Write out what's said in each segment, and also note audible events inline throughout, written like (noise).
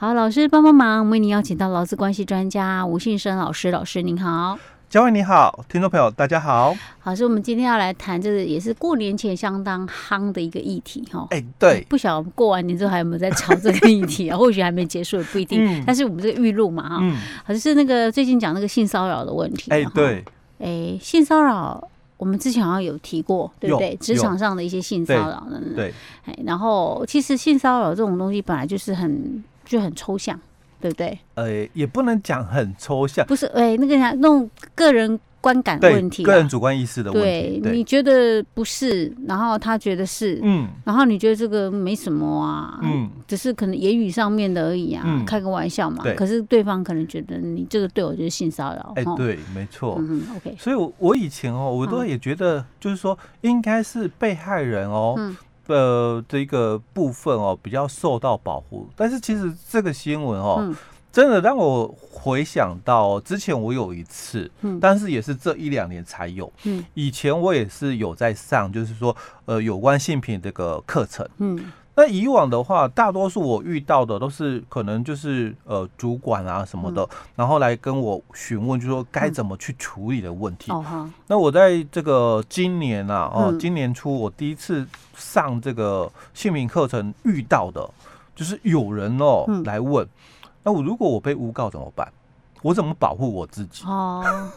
好，老师帮帮忙，为您邀请到劳资关系专家吴信生老师，老师您好。嘉惠你好，听众朋友大家好。好，所以我们今天要来谈这个也是过年前相当夯的一个议题哈。哎、欸，对，不晓得过完年之后还有没有在炒这个议题啊？(laughs) 或许还没结束也不一定。嗯、但是我们这个预录嘛哈，嗯，好像是那个最近讲那个性骚扰的问题。哎、欸，对，哎、欸，性骚扰我们之前好像有提过，对不对？职场上的一些性骚扰的，对。哎，然后其实性骚扰这种东西本来就是很就很抽象，对不对？呃、欸，也不能讲很抽象，不是哎、欸，那个那种个人。观感问题，个人主观意识的问题。对，对你觉得不是，然后他觉得是，嗯，然后你觉得这个没什么啊，嗯，只是可能言语上面的而已啊，嗯、开个玩笑嘛。对。可是对方可能觉得你这个对我就是性骚扰。哎、欸，对，没错。嗯 OK。所以我，我我以前哦，我都也觉得，就是说，应该是被害人哦，嗯、呃，这个部分哦，比较受到保护。但是，其实这个新闻哦。嗯。真的让我回想到之前我有一次，嗯，但是也是这一两年才有，嗯，以前我也是有在上，就是说呃有关性品这个课程，嗯，那以往的话，大多数我遇到的都是可能就是呃主管啊什么的，然后来跟我询问，就说该怎么去处理的问题。哦，那我在这个今年啊，哦，今年初我第一次上这个姓名课程遇到的，就是有人哦来问。那我如果我被诬告怎么办？我怎么保护我自己？哦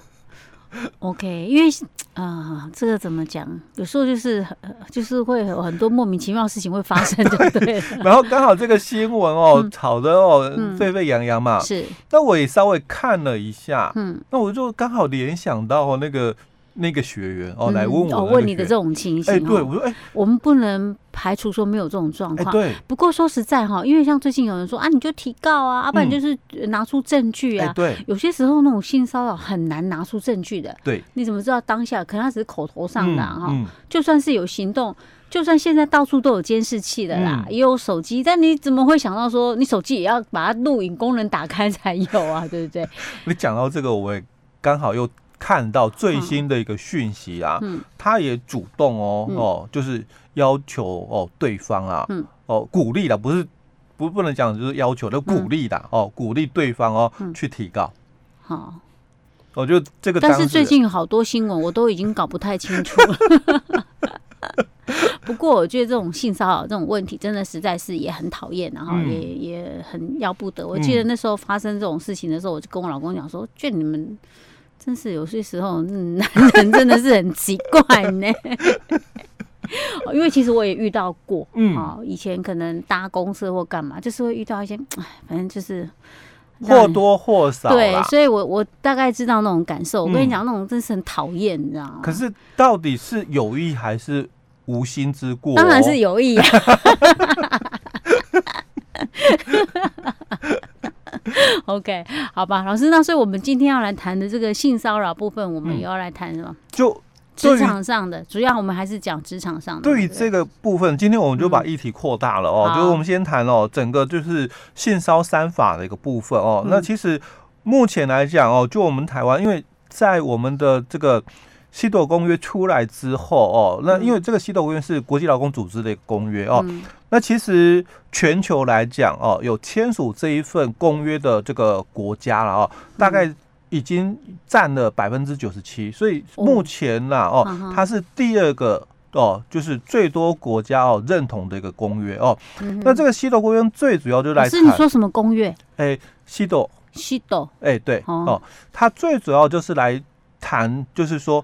，OK，因为啊、呃，这个怎么讲？有时候就是就是会有很多莫名其妙的事情会发生，对不对？然后刚好这个新闻哦，嗯、吵得哦、嗯、沸沸扬扬嘛。是。那我也稍微看了一下，嗯，那我就刚好联想到那个。那个学员哦，来问我，问你的这种情形，哎、欸，对我说，哎、欸，我们不能排除说没有这种状况，欸、对。不过说实在哈，因为像最近有人说啊，你就提告啊，要、不然就是拿出证据啊，欸、对。有些时候那种性骚扰很难拿出证据的，对。你怎么知道当下可能他只是口头上的哈、嗯嗯？就算是有行动，就算现在到处都有监视器的啦，嗯、也有手机，但你怎么会想到说你手机也要把它录影功能打开才有啊？对不对？(laughs) 你讲到这个，我也刚好又。看到最新的一个讯息啊，嗯，他也主动哦、嗯、哦，就是要求哦对方啊，嗯，哦鼓励的，不是不不能讲就是要求，就鼓励的、嗯、哦，鼓励对方哦、嗯、去提高。好，我觉得这个，但是最近好多新闻我都已经搞不太清楚了。(laughs) 不过我觉得这种性骚扰这种问题真的实在是也很讨厌，然后也、嗯、也很要不得。我记得那时候发生这种事情的时候，我就跟我老公讲说，劝你们。真是有些时候，(laughs) 男人真的是很奇怪呢。因为其实我也遇到过，嗯，啊，以前可能搭公车或干嘛，就是会遇到一些，哎，反正就是或多或少。对，所以我我大概知道那种感受。我跟你讲，那种真是很讨厌，你知道吗？可是到底是有意还是无心之过？当然是有意啊。OK，好吧，老师，那所以我们今天要来谈的这个性骚扰部分，我们也要来谈什么？就职场上的，主要我们还是讲职场上的。对于这个部分，今天我们就把议题扩大了哦，就是我们先谈哦，整个就是性骚三法的一个部分哦。那其实目前来讲哦，就我们台湾，因为在我们的这个。西斗公约出来之后哦，那因为这个西斗公约是国际劳工组织的一个公约哦，那其实全球来讲哦，有签署这一份公约的这个国家了哦，大概已经占了百分之九十七，所以目前呢哦，它是第二个哦，就是最多国家哦认同的一个公约哦。那这个西斗公约最主要就来，是你说什么公约？哎，西斗，西斗，哎，对哦，它最主要就是来。谈就是说，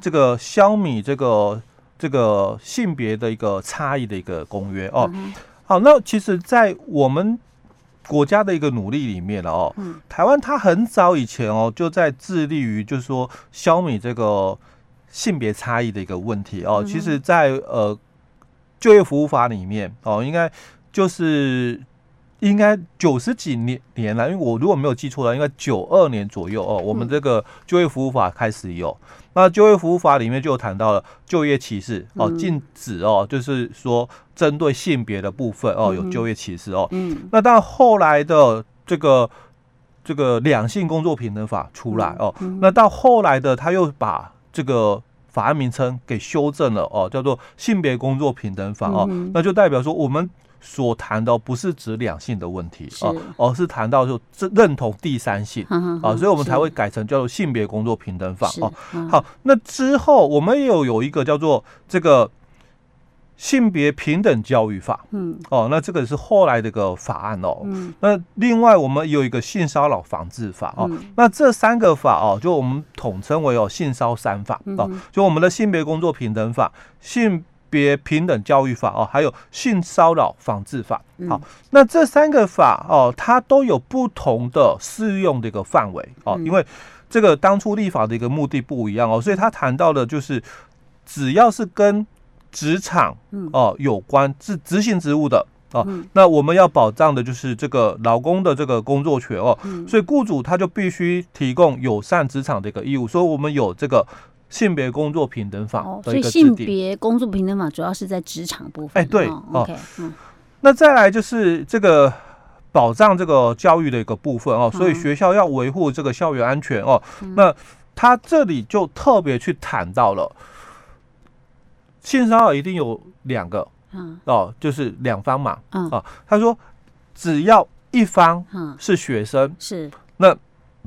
这个消弭这个这个性别的一个差异的一个公约哦。好，那其实，在我们国家的一个努力里面了哦，台湾它很早以前哦就在致力于就是说消弭这个性别差异的一个问题哦。其实，在呃就业服务法里面哦，应该就是。应该九十几年年了，因为我如果没有记错的话，应该九二年左右哦。我们这个就业服务法开始有，那就业服务法里面就有谈到了就业歧视哦，禁止哦，就是说针对性别的部分哦有就业歧视哦。嗯。那到后来的这个这个两性工作平等法出来哦，那到后来的他又把这个法案名称给修正了哦，叫做性别工作平等法哦。那就代表说我们。所谈的不是指两性的问题啊，而是谈到就这认同第三性啊，所以我们才会改成叫做性别工作平等法哦。好，那之后我们也有一个叫做这个性别平等教育法，嗯，哦，那这个是后来的一个法案哦。嗯，那另外我们有一个性骚扰防治法哦，那这三个法哦，就我们统称为哦性骚三法哦，就我们的性别工作平等法性。别平等教育法哦，还有性骚扰防治法。好，那这三个法哦，它都有不同的适用的一个范围哦，因为这个当初立法的一个目的不一样哦，所以他谈到的就是只要是跟职场哦有关，是执行职务的哦，那我们要保障的就是这个劳工的这个工作权哦，所以雇主他就必须提供友善职场的一个义务，所以我们有这个。性别工作平等法，所以性别工作平等法主要是在职场部分。哎，对，OK，嗯，那再来就是这个保障这个教育的一个部分哦，所以学校要维护这个校园安全哦。那他这里就特别去谈到了性骚扰一定有两个，嗯，哦，就是两方嘛，嗯，啊，他说只要一方是学生，是，那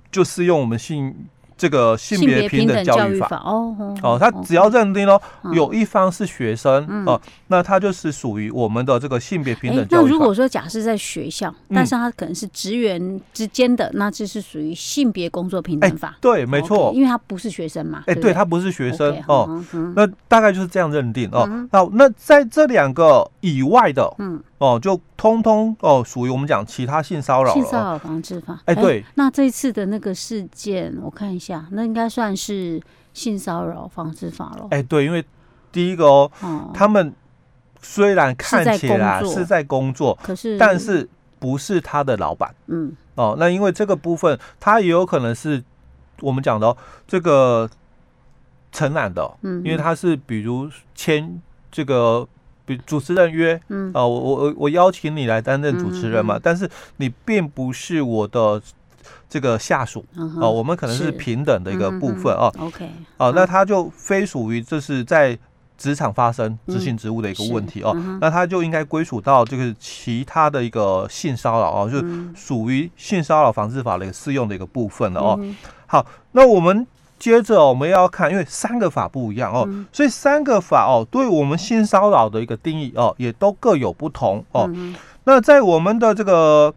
就适用我们性。这个性别平等教育法哦哦，他只要认定哦，有一方是学生哦，那他就是属于我们的这个性别平等教育法。那如果说假设在学校，但是他可能是职员之间的，那这是属于性别工作平等法。对，没错，因为他不是学生嘛。哎，对他不是学生哦，那大概就是这样认定哦。那那在这两个以外的，嗯。哦，就通通哦，属于我们讲其他性骚扰。性骚扰防治法。哎，对。那这一次的那个事件，我看一下，那应该算是性骚扰防治法了。哎，对，因为第一个哦，他们虽然看起来是在工作，可是但是不是他的老板。嗯。哦，那因为这个部分，他也有可能是我们讲的哦这个承揽的，嗯，因为他是比如签这个。主持人约，嗯，啊，我我我邀请你来担任主持人嘛，但是你并不是我的这个下属，哦，我们可能是平等的一个部分哦。OK，哦，那他就非属于这是在职场发生执行职务的一个问题哦，那他就应该归属到这个其他的一个性骚扰哦，就是属于性骚扰防治法的一个适用的一个部分了哦。好，那我们。接着我们要看，因为三个法不一样哦，所以三个法哦，对我们性骚扰的一个定义哦，也都各有不同哦。那在我们的这个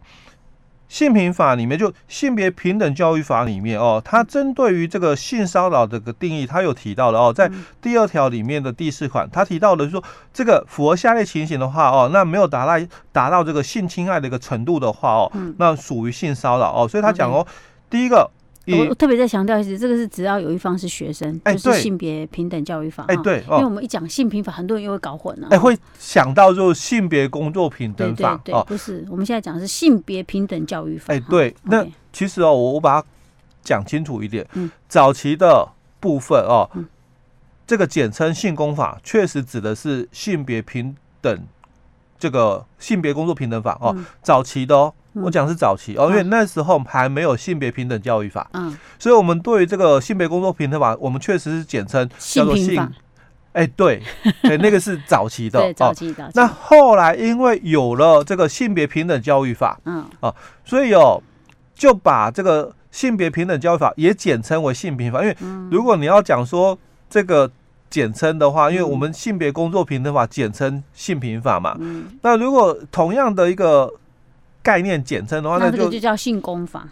性平法里面，就性别平等教育法里面哦，它针对于这个性骚扰这个定义，它有提到的哦，在第二条里面的第四款，它提到的说，这个符合下列情形的话哦，那没有达到达到这个性侵害的一个程度的话哦，那属于性骚扰哦。所以他讲哦，第一个。我特别再强调一次，这个是只要有一方是学生，就是性别平等教育法。哎，对，因为我们一讲性平法，很多人又会搞混了。哎，会想到就是性别工作平等法。对，不是，我们现在讲的是性别平等教育法。哎，对，那其实哦，我我把它讲清楚一点。嗯，早期的部分哦，这个简称性工法，确实指的是性别平等这个性别工作平等法哦，早期的哦。我讲是早期哦，因为那时候还没有性别平等教育法，嗯，所以我们对于这个性别工作平等法，我们确实是简称叫做性，哎，对，对，那个是早期的，(laughs) 早期的。那后来因为有了这个性别平等教育法，嗯，哦，所以哦，就把这个性别平等教育法也简称为性平法，因为如果你要讲说这个简称的话，因为我们性别工作平等法简称性平法嘛，嗯，那如果同样的一个概念简称的话，那就就叫性功法，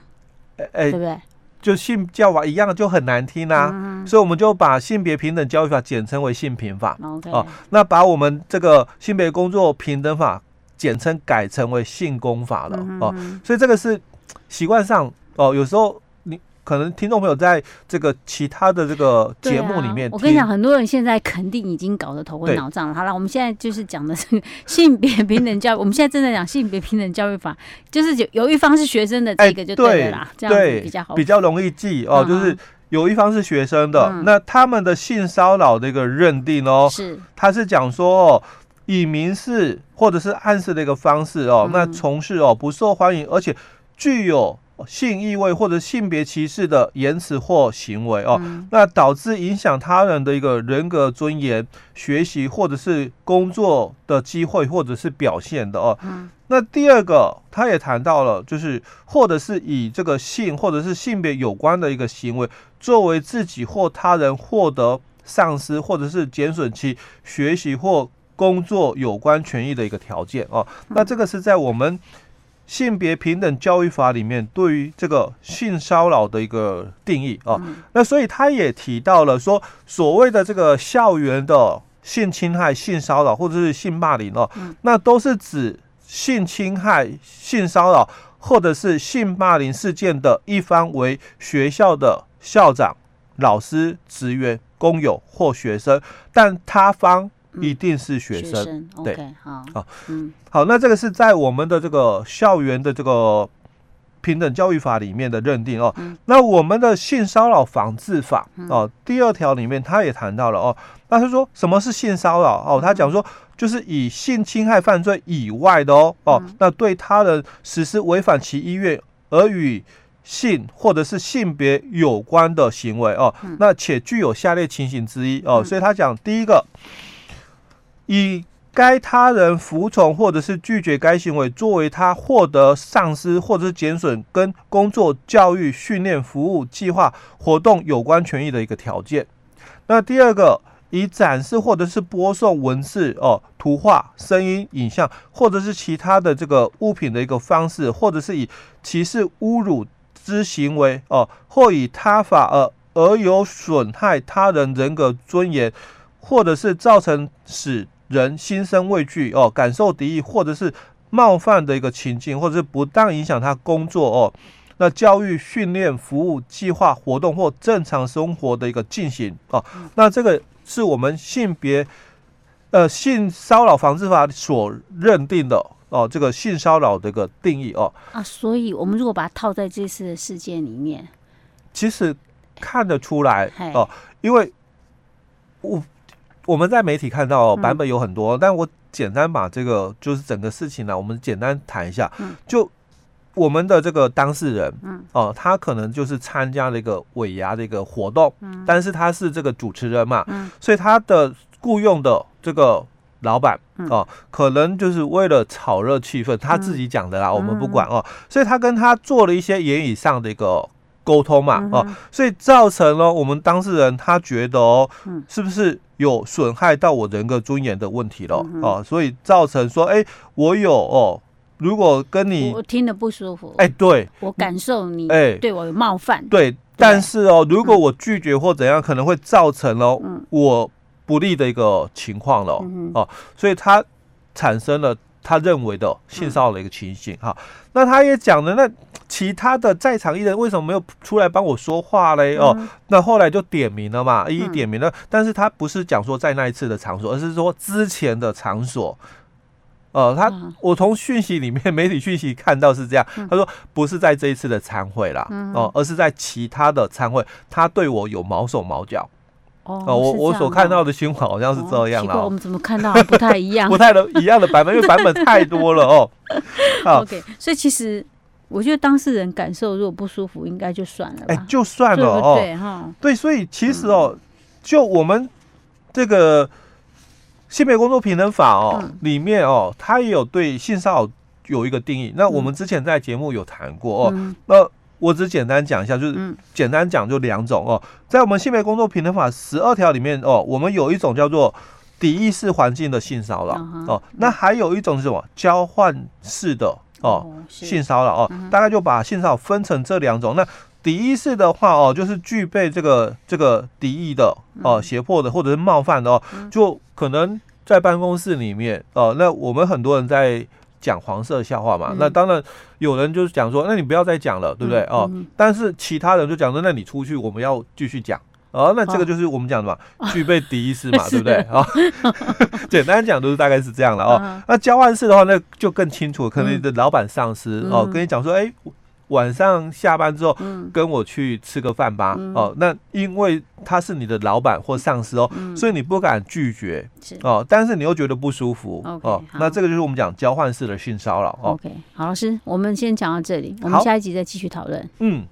哎哎，对不对？就性教法一样，就很难听啊。所以我们就把性别平等教育法简称为性平法。哦，那把我们这个性别工作平等法简称改成为性工法了。哦，所以这个是习惯上哦，有时候。可能听众朋友在这个其他的这个节目里面，我跟你讲，很多人现在肯定已经搞得头昏脑胀了。好了，我们现在就是讲的是 (laughs) 性别平等教育，我们现在正在讲性别平等教育法，就是有有一方是学生的这个就对了啦，这样子比较好，比较容易记哦。就是有一方是学生的，那他们的性骚扰的一个认定哦，是他是讲说哦，以明示或者是暗示的一个方式哦，那从事哦不受欢迎而且具有。性意味或者性别歧视的言辞或行为哦，嗯、那导致影响他人的一个人格尊严、学习或者是工作的机会或者是表现的哦。嗯、那第二个，他也谈到了，就是或者是以这个性或者是性别有关的一个行为，作为自己或他人获得丧失或者是减损其学习或工作有关权益的一个条件哦。那这个是在我们。性别平等教育法里面对于这个性骚扰的一个定义啊，那所以他也提到了说，所谓的这个校园的性侵害、性骚扰或者是性霸凌哦，那都是指性侵害、性骚扰或者是性霸凌事件的一方为学校的校长、老师、职员、工友或学生，但他方。一定是学生，对好，好，嗯，好，那这个是在我们的这个校园的这个平等教育法里面的认定哦。嗯、那我们的性骚扰防治法哦，第二条里面他也谈到了哦。那他说什么是性骚扰哦？他讲说就是以性侵害犯罪以外的哦哦，那对他人实施违反其意愿而与性或者是性别有关的行为哦。那且具有下列情形之一哦，所以他讲第一个。以该他人服从或者是拒绝该行为作为他获得丧失或者是减损跟工作、教育、训练、服务、计划、活动有关权益的一个条件。那第二个，以展示或者是播送文字、哦图画、声音、影像或者是其他的这个物品的一个方式，或者是以歧视、侮辱之行为哦，或以他法而而有损害他人人格尊严，或者是造成使人心生畏惧哦，感受敌意，或者是冒犯的一个情境，或者是不当影响他工作哦，那教育、训练、服务、计划、活动或正常生活的一个进行哦，那这个是我们性别呃性骚扰防治法所认定的哦，这个性骚扰的一个定义哦。啊，所以我们如果把它套在这次的事件里面，其实看得出来哦，因为我。我们在媒体看到版本有很多，但我简单把这个就是整个事情呢，我们简单谈一下。就我们的这个当事人，哦，他可能就是参加了一个尾牙的一个活动，但是他是这个主持人嘛，所以他的雇佣的这个老板哦，可能就是为了炒热气氛，他自己讲的啦，我们不管哦，所以他跟他做了一些言语上的一个沟通嘛，哦，所以造成了我们当事人他觉得哦，是不是？有损害到我人格尊严的问题了、嗯、哦，所以造成说，哎、欸，我有哦，如果跟你我听得不舒服，哎、欸，对，我感受你哎。对我有冒犯，欸、对，但是哦，如果我拒绝或怎样，可能会造成了我不利的一个情况了、嗯、哦，所以他产生了他认为的性骚扰的一个情形哈、嗯。那他也讲了那。其他的在场艺人为什么没有出来帮我说话嘞？哦，那后来就点名了嘛，一一点名了。但是他不是讲说在那一次的场所，而是说之前的场所。呃，他我从讯息里面媒体讯息看到是这样，他说不是在这一次的参会啦，哦，而是在其他的参会，他对我有毛手毛脚。哦，我我所看到的新闻好像是这样了。我们怎么看到不太一样？(laughs) 不太的一样的版本，因为版本太多了哦。(laughs) 好，OK，所以其实。我觉得当事人感受如果不舒服，应该就算了。哎，就算了哦。对哈，对，所以其实哦，就我们这个性别工作平等法哦里面哦，它也有对性骚扰有一个定义。那我们之前在节目有谈过哦。那我只简单讲一下，就是简单讲就两种哦。在我们性别工作平等法十二条里面哦，我们有一种叫做敌意式环境的性骚扰哦，那还有一种是什么？交换式的。哦，性骚扰哦，嗯、大概就把性骚扰分成这两种。那敌意式的话哦，就是具备这个这个敌意的哦，胁迫的或者是冒犯的哦，就可能在办公室里面哦，那我们很多人在讲黄色笑话嘛，嗯、那当然有人就是讲说，那你不要再讲了，对不对哦？但是其他人就讲说，那你出去，我们要继续讲。哦，那这个就是我们讲的嘛，哦、具备敌意式嘛，(laughs) 对不对？啊、哦，(laughs) 简单讲都是大概是这样了哦。那交换式的话，那就更清楚，可能你的老板、上司哦，跟你讲说，哎，晚上下班之后，跟我去吃个饭吧。哦，那因为他是你的老板或上司哦，所以你不敢拒绝。哦，但是你又觉得不舒服。哦，那这个就是我们讲交换式的性骚扰。OK，好，老师，我们先讲到这里，我们下一集再继续讨论。嗯。